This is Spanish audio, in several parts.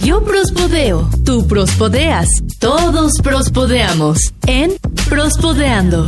Yo prospodeo, tú prospodeas, todos prospodeamos en Prospodeando.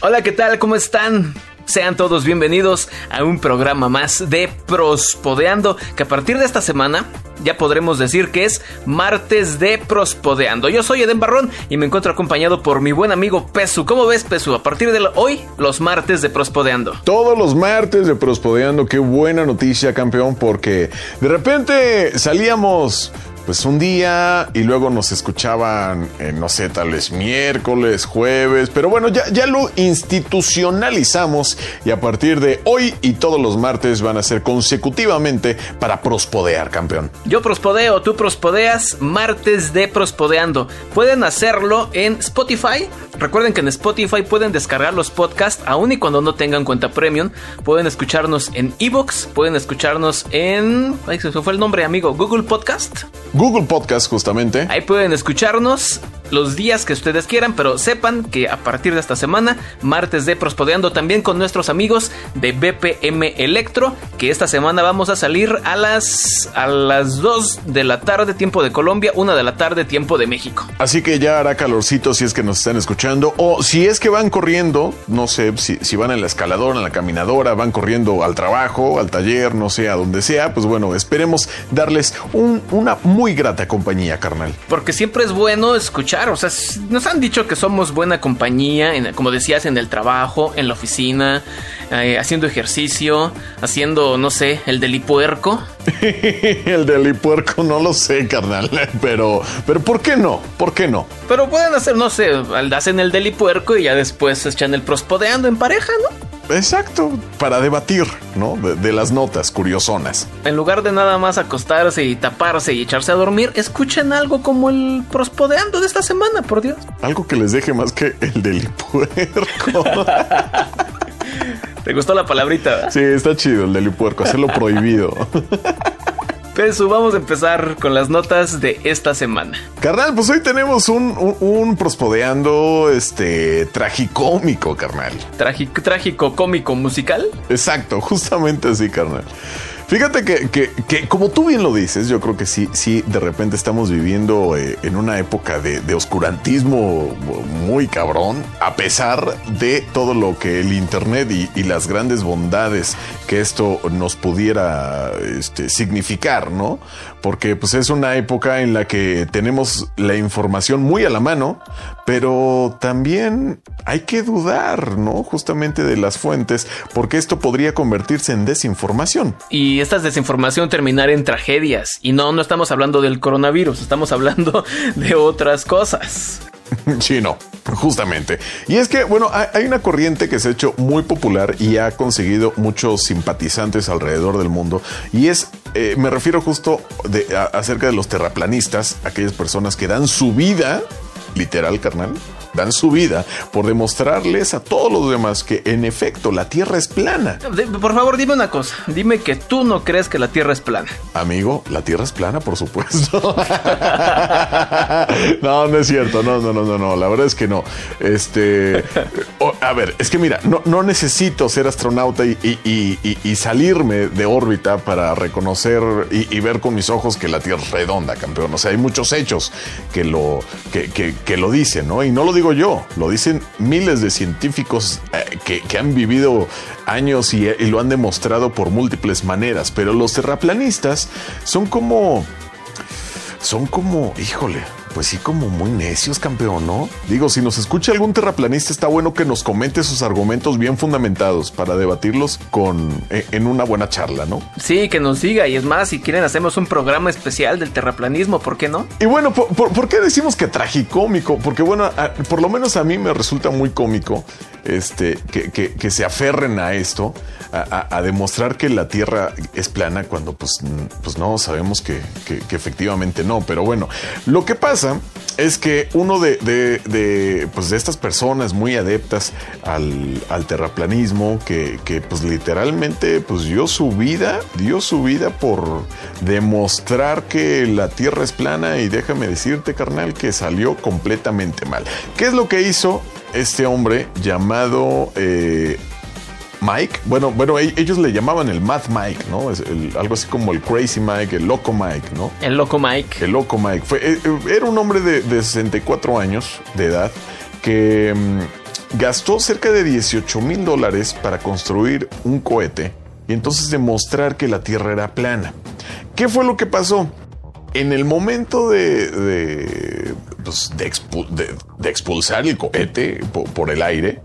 Hola, ¿qué tal? ¿Cómo están? Sean todos bienvenidos a un programa más de Prospodeando, que a partir de esta semana ya podremos decir que es martes de Prospodeando. Yo soy Eden Barrón y me encuentro acompañado por mi buen amigo Pesu. ¿Cómo ves, Pesu? A partir de hoy, los martes de Prospodeando. Todos los martes de Prospodeando, qué buena noticia, campeón, porque de repente salíamos pues un día y luego nos escuchaban, no sé, tal vez miércoles, jueves, pero bueno, ya, ya lo institucionalizamos y a partir de hoy y todos los martes van a ser consecutivamente para prospodear, campeón. Yo prospodeo, tú prospodeas, martes de prospodeando. Pueden hacerlo en Spotify. Recuerden que en Spotify pueden descargar los podcasts aun y cuando no tengan cuenta premium. Pueden escucharnos en Evox, pueden escucharnos en... Ay, se fue el nombre, amigo. Google Podcast. Google Podcast, justamente. Ahí pueden escucharnos los días que ustedes quieran, pero sepan que a partir de esta semana, martes de Prospodeando, también con nuestros amigos de BPM Electro, que esta semana vamos a salir a las, a las 2 de la tarde, tiempo de Colombia, 1 de la tarde, tiempo de México. Así que ya hará calorcito si es que nos están escuchando, o si es que van corriendo, no sé, si, si van en la escaladora, en la caminadora, van corriendo al trabajo, al taller, no sé, a donde sea, pues bueno, esperemos darles un, una muy grata compañía, carnal. Porque siempre es bueno escuchar, o sea, nos han dicho que somos buena compañía, en, como decías, en el trabajo, en la oficina, eh, haciendo ejercicio, haciendo, no sé, el delipuerco. el delipuerco no lo sé, carnal, pero, pero ¿por qué no? ¿Por qué no? Pero pueden hacer, no sé, hacen el delipuerco y ya después echan el prospodeando en pareja, ¿no? Exacto, para debatir, ¿no? De, de, las notas curiosonas. En lugar de nada más acostarse y taparse y echarse a dormir, escuchen algo como el prospodeando de esta semana, por Dios. Algo que les deje más que el delipuerco. ¿Te gustó la palabrita? Sí, está chido el delipuerco, hacerlo prohibido. Pesu, vamos a empezar con las notas de esta semana. Carnal, pues hoy tenemos un, un, un prospodeando este tragicómico, carnal. Trágico, trágico, cómico, musical. Exacto, justamente así, carnal. Fíjate que, que, que, como tú bien lo dices, yo creo que sí, sí, de repente estamos viviendo eh, en una época de, de, oscurantismo muy cabrón, a pesar de todo lo que el Internet y, y las grandes bondades que esto nos pudiera este, significar, ¿no? Porque pues es una época en la que tenemos la información muy a la mano, pero también hay que dudar, ¿no? Justamente de las fuentes, porque esto podría convertirse en desinformación. Y esta desinformación terminar en tragedias. Y no, no estamos hablando del coronavirus, estamos hablando de otras cosas. Sí, no, justamente. Y es que, bueno, hay una corriente que se ha hecho muy popular y ha conseguido muchos simpatizantes alrededor del mundo. Y es, eh, me refiero justo de, a, acerca de los terraplanistas, aquellas personas que dan su vida, literal, carnal, dan su vida por demostrarles a todos los demás que en efecto la Tierra es plana. Por favor, dime una cosa. Dime que tú no crees que la Tierra es plana. Amigo, la Tierra es plana, por supuesto. no, no es cierto. No, no, no, no, no. La verdad es que no. Este, a ver, es que mira, no, no necesito ser astronauta y, y, y, y, salirme de órbita para reconocer y, ver con mis ojos que la Tierra es redonda, campeón. O sea, hay muchos hechos que lo, que, que, que lo dicen, ¿no? Y no lo digo yo, lo dicen miles de científicos eh, que, han vivido años y, y, lo han demostrado por múltiples maneras, pero los terraplanistas son como... Son como, híjole, pues sí, como muy necios, campeón, ¿no? Digo, si nos escucha algún terraplanista, está bueno que nos comente sus argumentos bien fundamentados para debatirlos con en una buena charla, ¿no? Sí, que nos diga. Y es más, si quieren, hacemos un programa especial del terraplanismo, ¿por qué no? Y bueno, ¿por, por, por qué decimos que tragicómico? Porque bueno, a, por lo menos a mí me resulta muy cómico este, que, que, que se aferren a esto, a, a, a, demostrar que la Tierra es plana cuando pues, pues no sabemos que, que, que efectivamente no. Pero bueno, lo que pasa es que uno de, de, pues de estas personas muy adeptas al, al terraplanismo, que, que, pues literalmente pues dio su vida, dio su vida por demostrar que la Tierra es plana y déjame decirte, carnal, que salió completamente mal. ¿Qué es lo que hizo este hombre llamado... Eh, Mike. Bueno, bueno, e- ellos le llamaban el Mad Mike, ¿no? Es el- algo así como el Crazy Mike, el Loco Mike, ¿no? El loco Mike. El loco Mike. Fue, eh, eh, era un hombre de, de 64 años de edad que mm, gastó cerca de 18 mil dólares para construir un cohete y entonces demostrar que la Tierra era plana. ¿Qué fue lo que pasó? En el momento de, de, pues, de expu- de- de expulsar el cohete po- por el aire,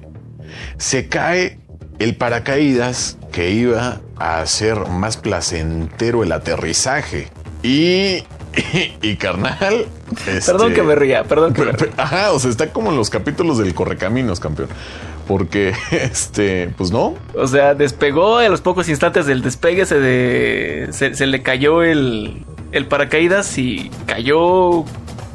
se cae el paracaídas que iba a hacer más placentero el aterrizaje. Y, y, y, carnal. Perdón este, que me ría, perdón que me ría. Ajá, o sea, está como en los capítulos del Correcaminos, campeón. Porque, este, pues no. O sea, despegó a los pocos instantes del despegue, se, de- se, se le cayó el, el paracaídas y cayó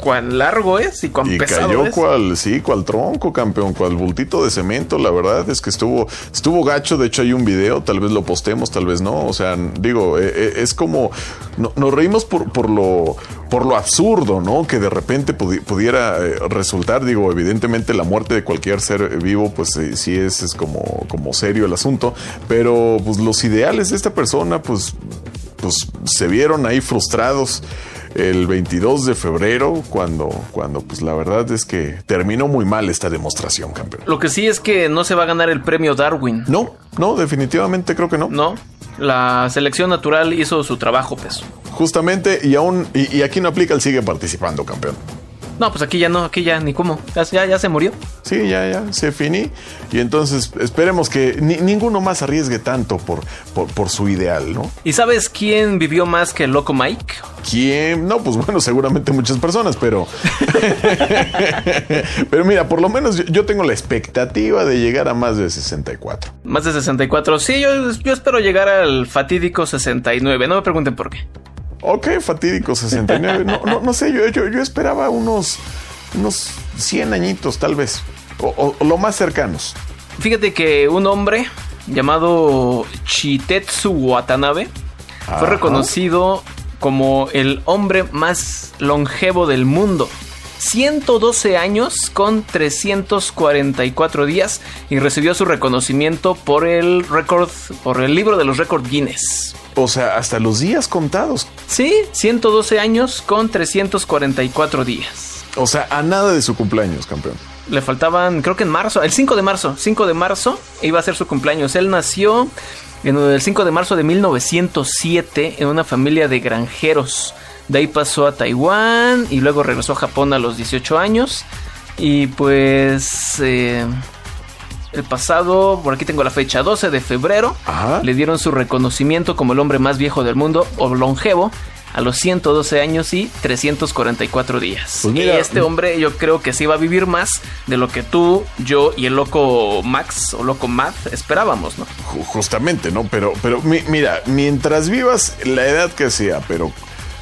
cuán largo es y cuán Y pesado cayó es. cual, sí, cual tronco, campeón, cual bultito de cemento. La verdad es que estuvo, estuvo gacho. De hecho, hay un video, tal vez lo postemos, tal vez no. O sea, digo, eh, eh, es como no- nos reímos por, por lo por lo absurdo, ¿no? Que de repente pudi- pudiera eh, resultar. Digo, evidentemente la muerte de cualquier ser vivo, pues eh, sí es, es como, como serio el asunto. Pero pues los ideales de esta persona, pues, pues se vieron ahí frustrados el 22 de febrero, cuando, cuando pues la verdad es que terminó muy mal esta demostración, campeón. Lo que sí es que no se va a ganar el premio Darwin. No, no, definitivamente creo que no. No, la selección natural hizo su trabajo, pues. Justamente, y aún, y, y aquí no aplica el sigue participando, campeón. No, pues aquí ya no, aquí ya ni cómo. Ya, ya, ya se murió. Sí, ya, ya, se finí. Y entonces esperemos que ni- ninguno más arriesgue tanto por, por, por su ideal, ¿no? ¿Y sabes quién vivió más que el loco Mike? ¿Quién? No, pues bueno, seguramente muchas personas, pero. pero mira, por lo menos yo, yo tengo la expectativa de llegar a más de 64. Más de 64. Sí, yo, yo espero llegar al fatídico 69. No me pregunten por qué. Ok, fatídico 69. No, no, no sé, yo, yo, yo esperaba unos, unos 100 añitos, tal vez. O, o- o lo más cercanos. Fíjate que un hombre llamado Chitetsu Watanabe Ajá. fue reconocido como el hombre más longevo del mundo. 112 años con 344 días y recibió su reconocimiento por el récord, por el libro de los récords Guinness. O sea, hasta los días contados. Sí, 112 años con 344 días. O sea, a nada de su cumpleaños, campeón. Le faltaban, creo que en marzo, el 5 de marzo, 5 de marzo iba a ser su cumpleaños. Él nació en el 5 de marzo de 1907 en una familia de granjeros. De ahí pasó a Taiwán y luego regresó a Japón a los 18 años. Y pues eh, el pasado, por aquí tengo la fecha, 12 de febrero, Ajá. le dieron su reconocimiento como el hombre más viejo del mundo o longevo a los 112 años y 344 días. Pues mira, y este hombre yo creo que sí va a vivir más de lo que tú, yo y el loco Max o loco Matt esperábamos, ¿no? Ju- Justamente, ¿no? Pero, pero mi- mira, mientras vivas la edad que sea, pero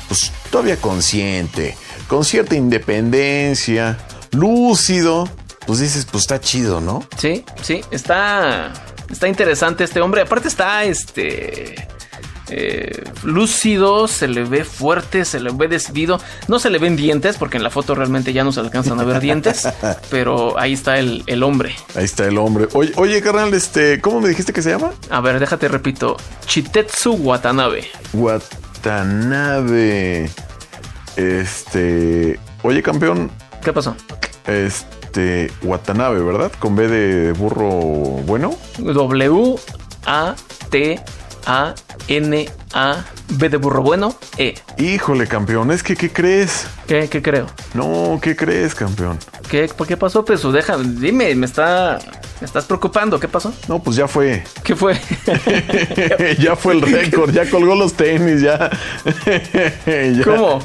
pues todavía consciente, con cierta independencia, lúcido, pues dices, pues está chido, ¿no? Sí, sí, está, está interesante este hombre. Aparte está, este, eh, lúcido, se le ve fuerte, se le ve decidido. No se le ven dientes, porque en la foto realmente ya no se alcanzan a ver dientes, pero ahí está el, el hombre. Ahí está el hombre. Oye, oye, carnal, este, ¿cómo me dijiste que se llama? A ver, déjate repito. Chitetsu Watanabe. Watanabe. Este, oye, campeón, ¿Qué pasó? este, Watanabe, ¿verdad? Con B de burro bueno. W A T A N A B de burro bueno E. Híjole, campeón, es que, ¿qué crees? ¿Qué, qué creo? No, ¿qué crees, campeón? ¿Qué, ¿Por qué pasó, Peso? Deja, dime, me está, me estás preocupando. ¿Qué pasó? No, pues ya fue. ¿Qué fue? ya fue el récord, ya colgó los tenis, ya. Ya- ¿Cómo?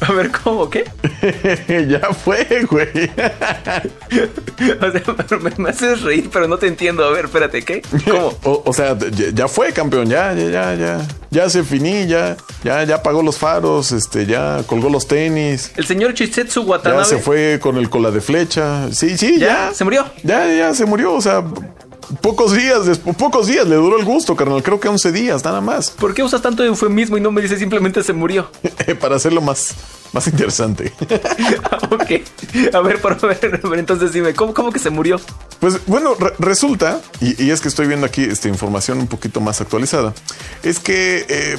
A ver, ¿cómo? ¿Qué? ya fue, güey. O sea, pero me, me haces reír, pero no te entiendo. A ver, espérate, ¿qué? ¿Cómo? O, o sea, ya, ya fue, campeón, ya, ya, ya, ya. Ya se finí, ya, ya, ya apagó los faros, este, ya colgó los tenis. El señor Chisetsu Ya Watanabe. se fue con el cola de flecha. Sí, sí, ¿Ya? ya. ¿Se murió? Ya, ya, se murió. O sea, pocos días, después, pocos días le duró el gusto, carnal. Creo que 11 días, nada más. ¿Por qué usas tanto eufemismo y no me dices simplemente se murió? Para hacerlo más, más interesante. ok. A ver, por ver, a ver, entonces dime, ¿cómo, cómo que se murió? Pues bueno, re- resulta, y, y es que estoy viendo aquí esta información un poquito más actualizada, es que eh,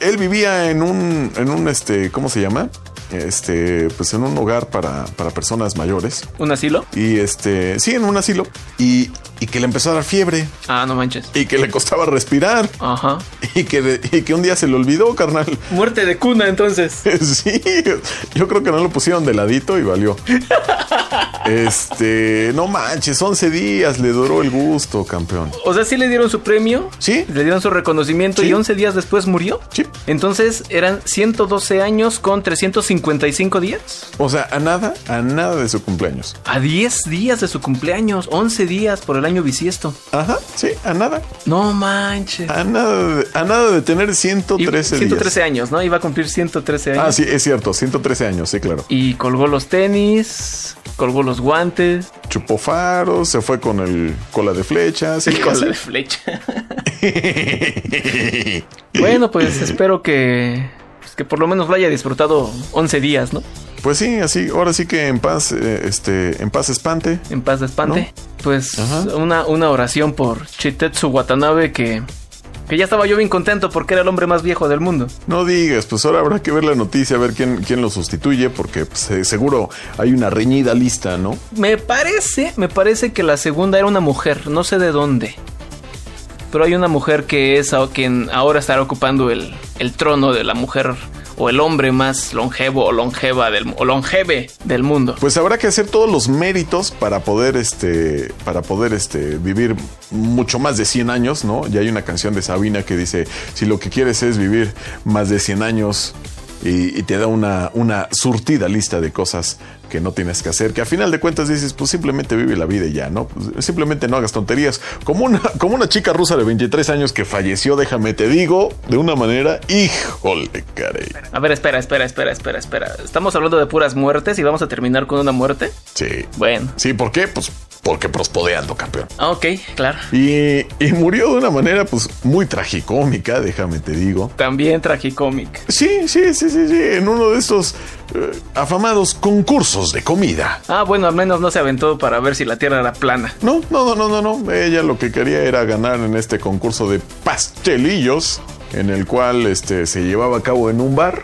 él vivía en un, en un, este, ¿cómo se llama? Este, pues en un hogar para, para personas mayores. ¿Un asilo? Y este, sí, en un asilo. Y, y que le empezó a dar fiebre. Ah, no manches. Y que le costaba respirar. Ajá. Y que, de- y que un día se le olvidó, carnal. Muerte de cuna, entonces. Sí, yo creo que no lo pusieron de ladito y valió. Este, no manches, 11 días le duró el gusto, campeón. O sea, sí le dieron su premio. Sí. Le dieron su reconocimiento Sí. y 11 días después murió. Sí. Entonces eran 112 años con 355 días. O sea, a nada, a nada de su cumpleaños. A 10 días de su cumpleaños. 11 días por el año bisiesto. Ajá, sí, a nada. No manches. A nada de, a nada de tener Y 113 113 días. años, ¿no? Iba a cumplir 113 años. Ah, sí, es cierto, 113 años, sí, claro. Y colgó los tenis, colgó los guantes, Chupó faros, se fue con el cola de flecha. sí, con así. la flecha. bueno, pues espero que, pues, que por lo menos lo haya disfrutado 11 días, ¿no? Pues sí, así, ahora sí que en paz, eh, este, en paz espante. En paz espante. Pues una, una oración por Chitetsu Watanabe que, que ya estaba yo bien contento porque era el hombre más viejo del mundo. No digas, pues ahora habrá que ver la noticia, a ver quién, quién lo sustituye, porque pues, eh, seguro hay una reñida lista, ¿no? Me parece, me parece que la segunda era una mujer, no sé de dónde. Pero hay una mujer que es a- quien ahora estará ocupando el, el trono de la mujer o el hombre más longevo o longeva del o longeve del mundo. Pues habrá que hacer todos los méritos para poder, este, para poder, este, vivir mucho más de 100 años, ¿no? Ya hay una canción de Sabina que dice, si lo que quieres es vivir más de 100 años y, y te da una, una surtida lista de cosas que no tienes que hacer, que a final de cuentas dices, pues simplemente vive la vida y ya, ¿no? Pues, simplemente no hagas tonterías. Como una, como una chica rusa de 23 años que falleció, déjame te digo, de una manera, híjole, caray. A ver, espera, espera, espera, espera, espera. Estamos hablando de puras muertes y vamos a terminar con una muerte. Sí. Bueno. Sí, ¿por qué? Pues porque prospodeando, campeón. Ah, Ok, claro. Y, y murió de una manera pues muy tragicómica, déjame te digo. También tragicómic. Sí, sí, sí, sí, sí, en uno de estos afamados concursos de comida. Ah, bueno, al menos no se aventó para ver si la tierra era plana. No, no, no, no, no, no. Ella lo que quería era ganar en este concurso de pastelillos, en el cual este, se llevaba a cabo en un bar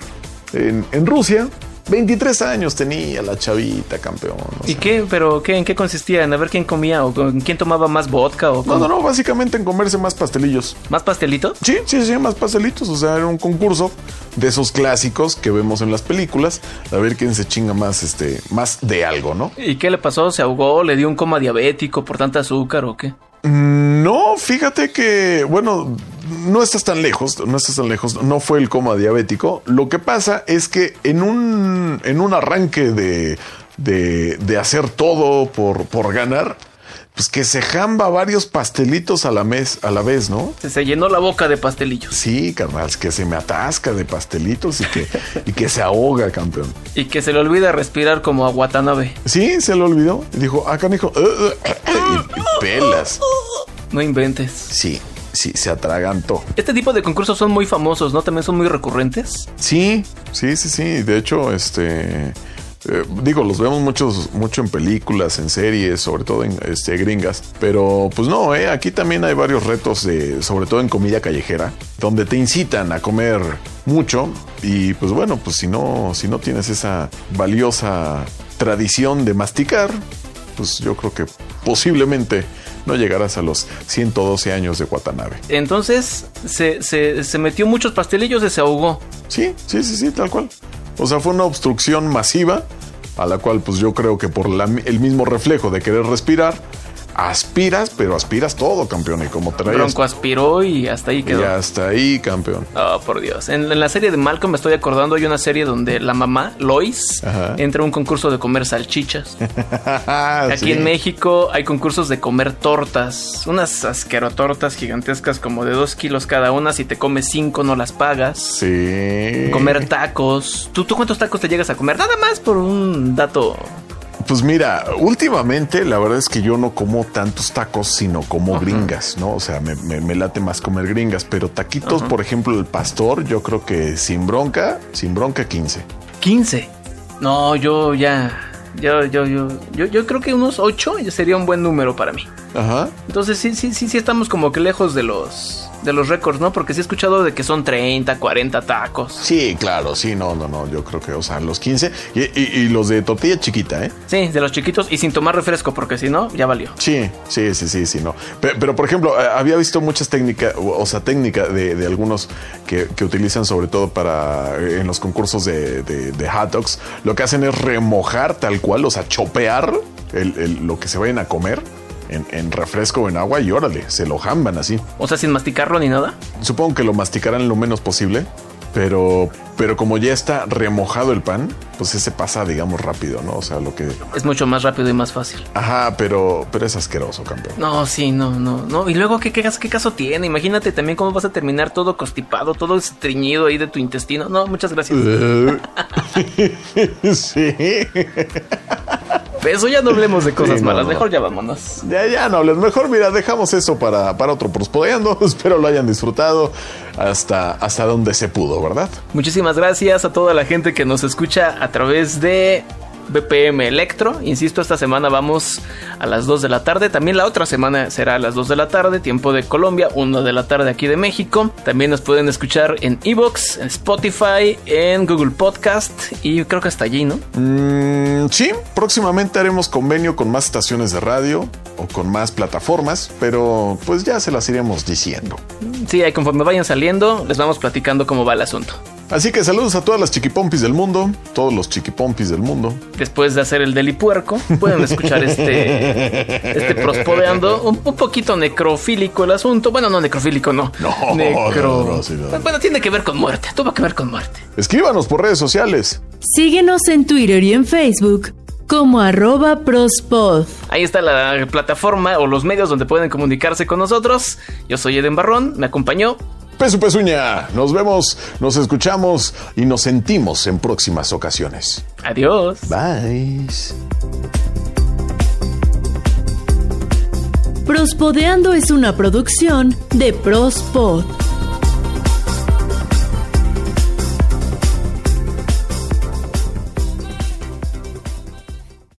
en, en Rusia. 23 años tenía la chavita, campeón. ¿Y sea. qué? ¿Pero qué? ¿En qué consistía? ¿En a ver quién comía? ¿O con quién tomaba más vodka? ¿O No, no, no, básicamente en comerse más pastelillos. más pastelito? Sí, sí, sí, más pastelitos. O sea, era un concurso de esos clásicos que vemos en las películas. A ver quién se chinga más, este, más de algo, ¿no? ¿Y qué le pasó? ¿Se ahogó? ¿Le dio un coma diabético por tanta azúcar o qué? No, fíjate que, bueno, no estás tan lejos, no estás tan lejos, no fue el coma diabético. Lo que pasa es que en un, en un arranque de, de, de hacer todo por, por ganar, pues que se jamba varios pastelitos a la, mes, a la vez, ¿no? Se, se llenó la boca de pastelillos. Sí, carnal, que se me atasca de pastelitos y que, y que se ahoga, campeón. Y que se le olvida respirar como a Watanabe. Sí, se lo olvidó. Y dijo, acá, hijo, y, y pelas. No inventes. Sí, sí, se atragantó. Este tipo de concursos son muy famosos, ¿no? También son muy recurrentes. Sí, sí, sí, sí. De hecho, este. eh, digo, los vemos muchos, mucho en películas, en series, sobre todo en este, gringas. Pero pues no, eh, aquí también hay varios retos, de, sobre todo en comida callejera, donde te incitan a comer mucho. Y pues bueno, pues si no, si no tienes esa valiosa tradición de masticar, pues yo creo que posiblemente no llegarás a los 112 años de Watanabe. Entonces se, se, se metió muchos pastelillos y se ahogó. Sí, sí, sí, sí, tal cual. O sea, fue una obstrucción masiva a la cual pues yo creo que por la- el mismo reflejo de querer respirar, aspiras, pero aspiras todo, campeón. Y como traes... Bronco aspiró y hasta ahí Y quedó. hasta ahí, campeón. Oh, por Dios. En, en la serie de Malcolm me estoy acordando, hay una serie donde la mamá, Lois, Ajá. entra a un concurso de comer salchichas. Aquí Sí. en México hay concursos de comer tortas, unas asquerotortas gigantescas como de dos kilos cada una. Si te comes cinco no las pagas. Sí. Comer tacos. ¿Tú, ¿Tú cuántos tacos te llegas a comer? Nada más por un dato. Pues mira, últimamente la verdad es que yo no como tantos tacos, sino como gringas, ¿no? O sea, me, me- me late más comer gringas, pero taquitos, por ejemplo, el pastor, yo creo que sin bronca, sin bronca 15. 15. No, yo ya. Yo, yo, yo, yo, yo creo que unos 8 sería un buen número para mí. Ajá. Entonces sí, sí, sí, sí estamos como que lejos de los de los récords, ¿no? Porque sí he escuchado de que son 30, 40 tacos. Sí, claro, sí, no, no, no, yo creo que, o sea, los 15 y, y- y los de tortilla chiquita, ¿eh? Sí, de los chiquitos y sin tomar refresco, porque si no, ya valió. Sí, sí, sí, sí, sí, no. Pe- Pero, por ejemplo, eh, había visto muchas técnicas, o sea, técnica de, de algunos que, que utilizan sobre todo para eh, en los concursos de, de, de hot dogs. Lo que hacen es remojar tal cual, o sea, chopear el- el- lo que se vayan a comer en, en refresco o en agua y órale, se lo jamban así. O sea, sin masticarlo ni nada. Supongo que lo masticarán lo menos posible, pero, pero como ya está remojado el pan, pues ese pasa, digamos, rápido, ¿no? O sea, lo que... Es mucho más rápido y más fácil. Ajá, pero, pero es asqueroso, campeón. No, sí, no, no, no. Y luego, ¿qué, qué, caso- qué caso tiene? Imagínate también cómo vas a terminar todo constipado, todo estreñido ahí de tu intestino. No, muchas gracias. sí. Eso ya no hablemos de cosas Sí, no, malas. no. Mejor ya vámonos. Ya, ya no hables. Mejor, mira, dejamos eso para, para otro prospodeando. Espero lo hayan disfrutado hasta, hasta donde se pudo, ¿verdad? Muchísimas gracias a toda la gente que nos escucha a través de BPM Electro. Insisto, esta semana vamos a las 2 de la tarde. También la otra semana será a las 2 de la tarde, tiempo de Colombia, 1 de la tarde aquí de México. También nos pueden escuchar en Evox, en Spotify, en Google Podcast y creo que hasta allí, ¿no? Mm, sí, próximamente haremos convenio con más estaciones de radio o con más plataformas, pero pues ya se las iremos diciendo. Sí, ahí conforme vayan saliendo, les vamos platicando cómo va el asunto. Así que saludos a todas las chiquipompis del mundo, todos los chiquipompis del mundo. Después de hacer el deli puerco, pueden escuchar este, este prospodeando, un, un poquito necrofílico el asunto. Bueno, no necrofílico, no. No, Necro. no, no, sí, no, no. Bueno, tiene que ver con muerte. Tuvo que ver con muerte. Escríbanos por redes sociales. Síguenos en Twitter y en Facebook como arroba prospod. Ahí está la plataforma o los medios donde pueden comunicarse con nosotros. Yo soy Eden Barrón, me acompañó. Pesu Pesuña, nos vemos, nos escuchamos y nos sentimos en próximas ocasiones. Adiós. Bye. Prospodeando es una producción de Prospod.